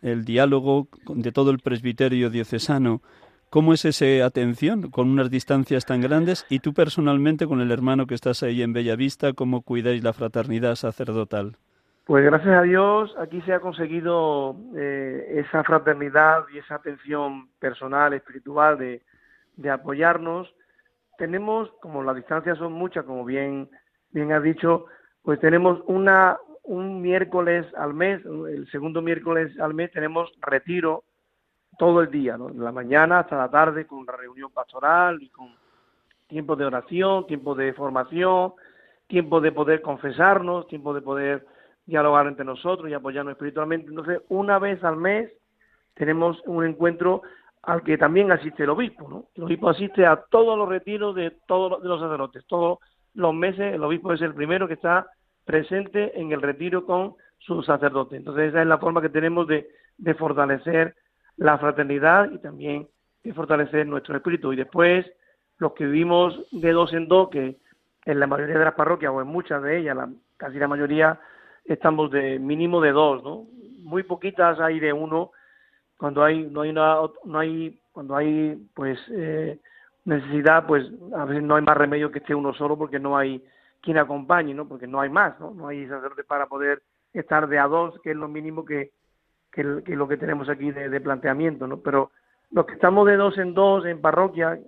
el diálogo de todo el presbiterio diocesano. ¿Cómo es esa atención con unas distancias tan grandes? Y tú personalmente, con el hermano que estás ahí en Bellavista, ¿cómo cuidáis la fraternidad sacerdotal? Pues gracias a Dios aquí se ha conseguido eh, esa fraternidad y esa atención personal, espiritual de, de, apoyarnos. Tenemos, como las distancias son muchas, como bien, bien has dicho, pues tenemos una, un miércoles al mes, el segundo miércoles al mes tenemos retiro todo el día, ¿no? de la mañana hasta la tarde con la reunión pastoral y con tiempo de oración, tiempo de formación, tiempo de poder confesarnos, tiempo de poder dialogar entre nosotros y apoyarnos espiritualmente. Entonces, una vez al mes tenemos un encuentro al que también asiste el obispo, ¿no? El obispo asiste a todos los retiros de todos los sacerdotes, todos los meses el obispo es el primero que está presente en el retiro con su sacerdote. Entonces esa es la forma que tenemos de, de fortalecer la fraternidad y también de fortalecer nuestro espíritu. Y después, los que vivimos de dos en dos, que en la mayoría de las parroquias o en muchas de ellas, la, casi la mayoría, estamos de mínimo de dos, ¿no? Muy poquitas hay de uno cuando hay no hay una, no hay cuando hay pues eh, necesidad, pues a veces no hay más remedio que esté uno solo porque no hay quien acompañe, ¿no? Porque no hay más, ¿no? No hay sacerdote para poder estar de a dos, que es lo mínimo que, que, lo que tenemos aquí de, de, planteamiento, ¿no? Pero los que estamos de dos en dos en parroquia,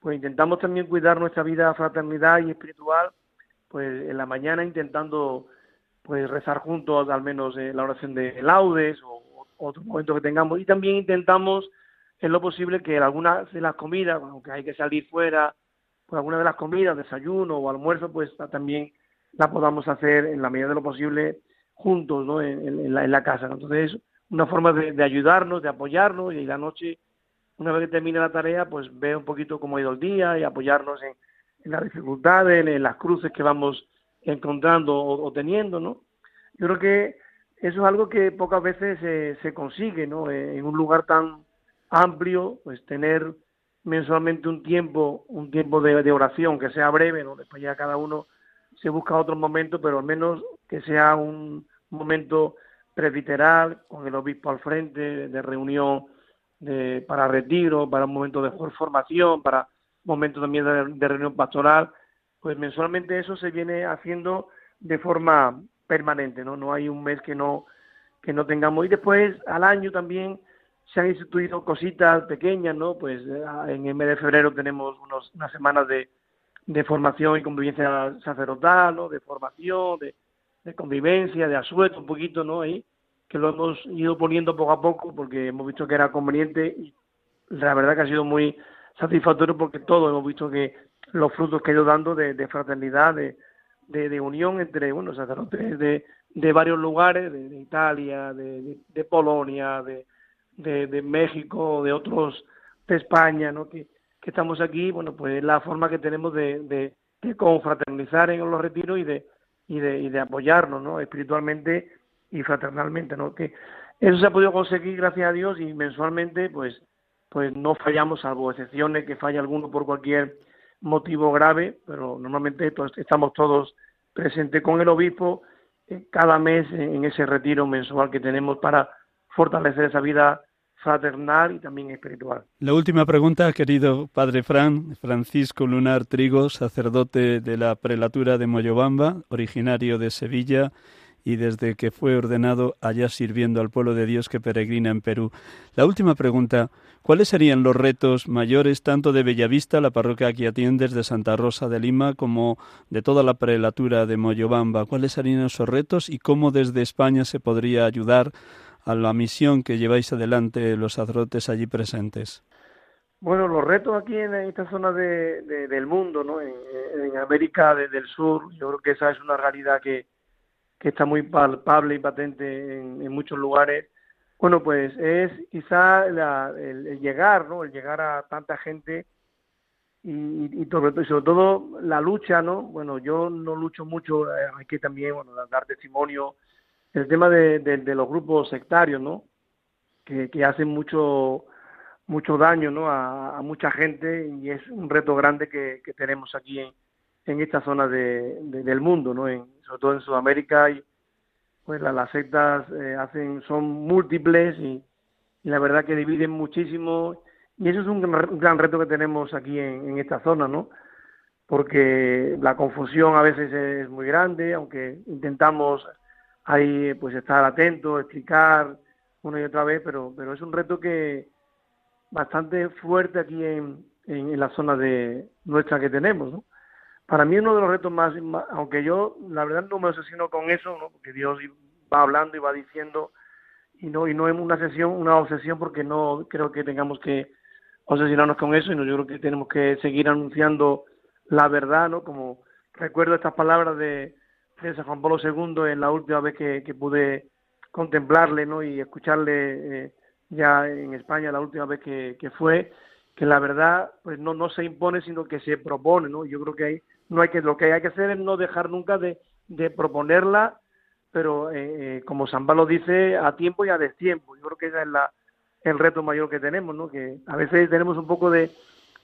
pues intentamos también cuidar nuestra vida fraternidad y espiritual, pues en la mañana intentando pues rezar juntos al menos eh, la oración de laudes o, o otro momento que tengamos y también intentamos en lo posible que algunas de las comidas, aunque hay que salir fuera, pues alguna de las comidas, desayuno o almuerzo, pues también la podamos hacer en la medida de lo posible juntos, ¿no? En, la, casa. Entonces, una forma de, ayudarnos, de apoyarnos y la noche, una vez que termine la tarea, pues ver un poquito cómo ha ido el día y apoyarnos en, las dificultades, en, las cruces que vamos encontrando o, teniendo, ¿no? Yo creo que eso es algo que pocas veces se consigue, ¿no? En un lugar tan amplio, pues tener mensualmente un tiempo, un tiempo de, oración que sea breve, ¿no? Después ya cada uno se busca otro momento, pero al menos que sea un momento presbiteral, con el obispo al frente, de reunión de, para retiro, para un momento de formación, para momento también de, reunión pastoral, pues mensualmente eso se viene haciendo de forma permanente, ¿no? No hay un mes que no que no tengamos y después al año también se han instituido cositas pequeñas, ¿no? Pues eh, en el mes de febrero tenemos unos, unas semanas de, de formación y convivencia sacerdotal, ¿no? De formación, de, de convivencia, de asueto un poquito, ¿no? Ahí, que lo hemos ido poniendo poco a poco porque hemos visto que era conveniente y la verdad que ha sido muy satisfactorio porque todos hemos visto que los frutos que ha ido dando de, de fraternidad, de, de, unión entre, bueno, sacerdotes de, de varios lugares, de, Italia, de, Polonia, de, de, México, de otros de España, ¿no? Que, que estamos aquí, bueno, pues es la forma que tenemos de confraternizar en los retiros y de, y de, y de apoyarnos, ¿no? Espiritualmente y fraternalmente, ¿no? Que eso se ha podido conseguir gracias a Dios y mensualmente, pues, pues no fallamos, salvo excepciones que falla alguno por cualquier motivo grave, pero normalmente estamos todos presentes con el obispo eh, cada mes en ese retiro mensual que tenemos para fortalecer esa vida fraternal y también espiritual. La última pregunta, querido Padre Fran, Francisco Lunar Trigo, sacerdote de la prelatura de Moyobamba, originario de Sevilla y desde que fue ordenado allá sirviendo al pueblo de Dios que peregrina en Perú. La última pregunta, ¿cuáles serían los retos mayores tanto de Bellavista, la parroquia que atiendes de Santa Rosa de Lima, como de toda la prelatura de Moyobamba? ¿Cuáles serían esos retos y cómo desde España se podría ayudar a la misión que lleváis adelante los sacerdotes allí presentes? Bueno, los retos aquí en esta zona de, del mundo, ¿no? En, América del Sur, yo creo que esa es una realidad que, que está muy palpable y patente en, muchos lugares. Bueno, pues es quizá el, llegar, ¿no? El llegar a tanta gente y, y, sobre, todo la lucha, ¿no? Bueno, yo no lucho mucho, eh, hay que también, bueno, dar testimonio el tema de, de, los grupos sectarios, ¿no? Que, que hacen mucho mucho daño, ¿no? A, mucha gente y es un reto grande que, que tenemos aquí en, en esta zona de, del mundo, ¿no? En, sobre todo en Sudamérica y pues las sectas eh, hacen son múltiples y, la verdad que dividen muchísimo y eso es un gran, reto que tenemos aquí en, en esta zona, ¿no? Porque la confusión a veces es muy grande, aunque intentamos ahí pues estar atento, explicar una y otra vez, pero, pero es un reto que bastante fuerte aquí en, en, la zona de nuestra que tenemos, ¿no? Para mí uno de los retos más, aunque yo la verdad no me obsesiono con eso, ¿no? porque Dios va hablando y va diciendo y no y no es una sesión, una obsesión porque no creo que tengamos que obsesionarnos con eso, y no yo creo que tenemos que seguir anunciando la verdad, ¿no? Como recuerdo estas palabras de de San Juan Pablo II en la última vez que, pude contemplarle ¿no? y escucharle eh, ya en España la última vez que, que, fue que la verdad pues no no se impone sino que se propone no yo creo que hay no hay que lo que hay que hacer es no dejar nunca de, de proponerla pero eh, eh como San Pablo dice a tiempo y a destiempo yo creo que esa es la el reto mayor que tenemos, ¿no? Que a veces tenemos un poco de,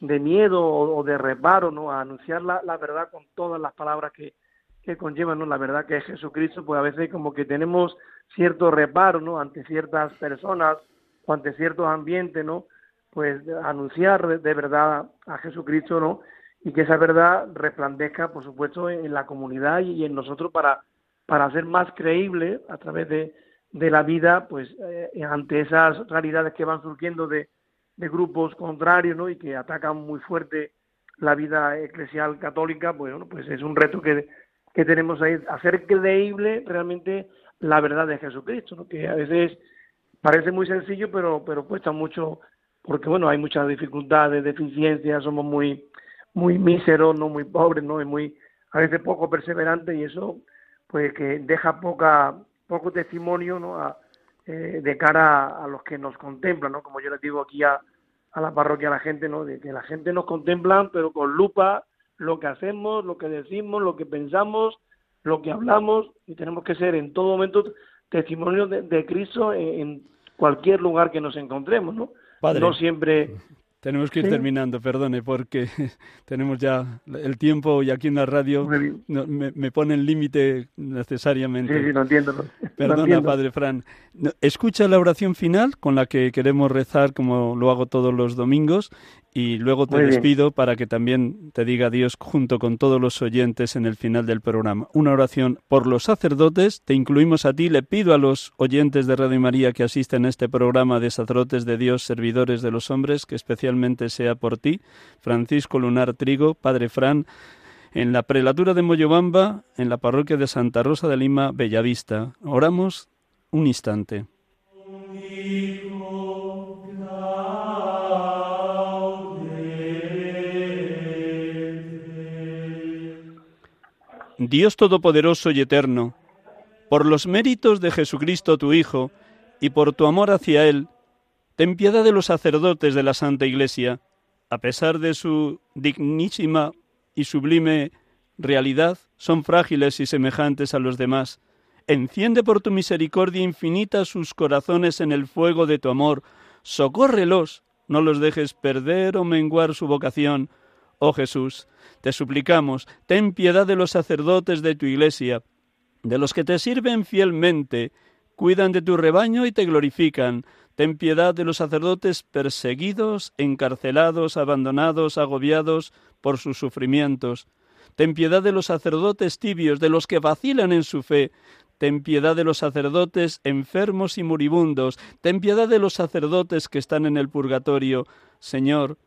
de miedo o, de reparo, ¿no? A anunciar la, la verdad con todas las palabras que, que ¿no? La verdad que es Jesucristo, pues a veces como que tenemos cierto reparo, ¿no? Ante ciertas personas o ante ciertos ambientes, ¿no? Pues anunciar de verdad a Jesucristo, ¿no? Y que esa verdad resplandezca, por supuesto, en la comunidad y en nosotros para, para hacer más creíble a través de, de la vida, pues eh, ante esas realidades que van surgiendo de, de grupos contrarios ¿no? y que atacan muy fuerte la vida eclesial católica, pues, bueno, pues es un reto que, que tenemos ahí, hacer creíble realmente la verdad de Jesucristo, ¿no? que a veces parece muy sencillo, pero, pero cuesta mucho, porque bueno, hay muchas dificultades, deficiencias, somos muy, muy míseros, no muy pobres, no, es muy, a veces poco perseverante y eso, pues que deja poca poco testimonio ¿no? eh, de cara a, los que nos contemplan, ¿no? como yo les digo aquí a, a la parroquia, a la gente, ¿no? de que la gente nos contempla, pero con lupa lo que hacemos, lo que decimos, lo que pensamos, lo que hablamos, y tenemos que ser en todo momento testimonio de, Cristo en, cualquier lugar que nos encontremos, ¿no? No siempre tenemos que ir terminando, perdone, porque tenemos ya el tiempo y aquí en la radio me, me pone el límite necesariamente. Sí, sí, lo entiendo. Perdona, Padre Fran. Escucha la oración final con la que queremos rezar, como lo hago todos los domingos, y luego te despido para que también te diga Dios junto con todos los oyentes en el final del programa. Una oración por los sacerdotes, te incluimos a ti, le pido a los oyentes de Radio María que asisten a este programa de sacerdotes de Dios, servidores de los hombres, que especialmente sea por ti, Francisco Lunar Trigo, Padre Fran, en la prelatura de Moyobamba, en la parroquia de Santa Rosa de Lima, Bellavista. Oramos un instante. Dios Todopoderoso y Eterno, por los méritos de Jesucristo tu Hijo, y por tu amor hacia Él, ten piedad de los sacerdotes de la Santa Iglesia, a pesar de su dignísima y sublime realidad, son frágiles y semejantes a los demás. Enciende por tu misericordia infinita sus corazones en el fuego de tu amor, socórrelos, no los dejes perder o menguar su vocación. Oh Jesús, te suplicamos, ten piedad de los sacerdotes de tu iglesia, de los que te sirven fielmente, cuidan de tu rebaño y te glorifican. Ten piedad de los sacerdotes perseguidos, encarcelados, abandonados, agobiados por sus sufrimientos. Ten piedad de los sacerdotes tibios, de los que vacilan en su fe. Ten piedad de los sacerdotes enfermos y moribundos. Ten piedad de los sacerdotes que están en el purgatorio. Señor,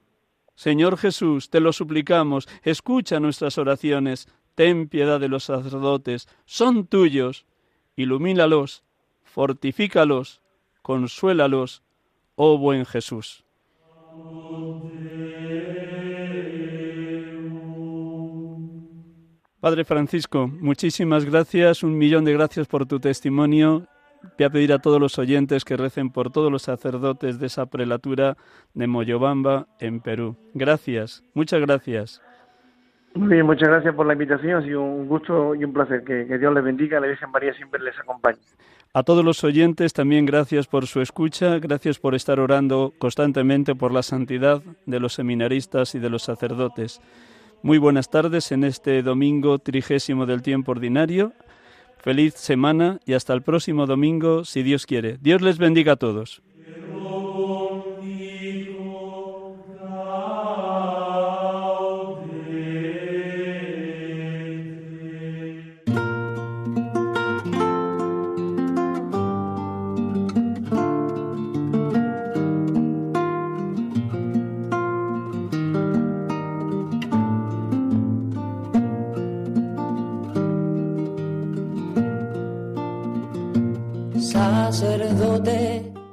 Señor Jesús, te lo suplicamos, escucha nuestras oraciones, ten piedad de los sacerdotes, son tuyos, ilumínalos, fortifícalos, consuélalos, oh buen Jesús. Padre Francisco, muchísimas gracias, un millón de gracias por tu testimonio Voy a pedir a todos los oyentes que recen por todos los sacerdotes de esa prelatura de Moyobamba, en Perú. Gracias, muchas gracias. Muy bien, muchas gracias por la invitación. Ha sido un gusto y un placer. Que, que Dios les bendiga. La Virgen María siempre les acompañe. A todos los oyentes también gracias por su escucha, gracias por estar orando constantemente por la santidad de los seminaristas y de los sacerdotes. Muy buenas tardes en este domingo trigésimo del tiempo ordinario. Feliz semana y hasta el próximo domingo, si Dios quiere. Dios les bendiga a todos.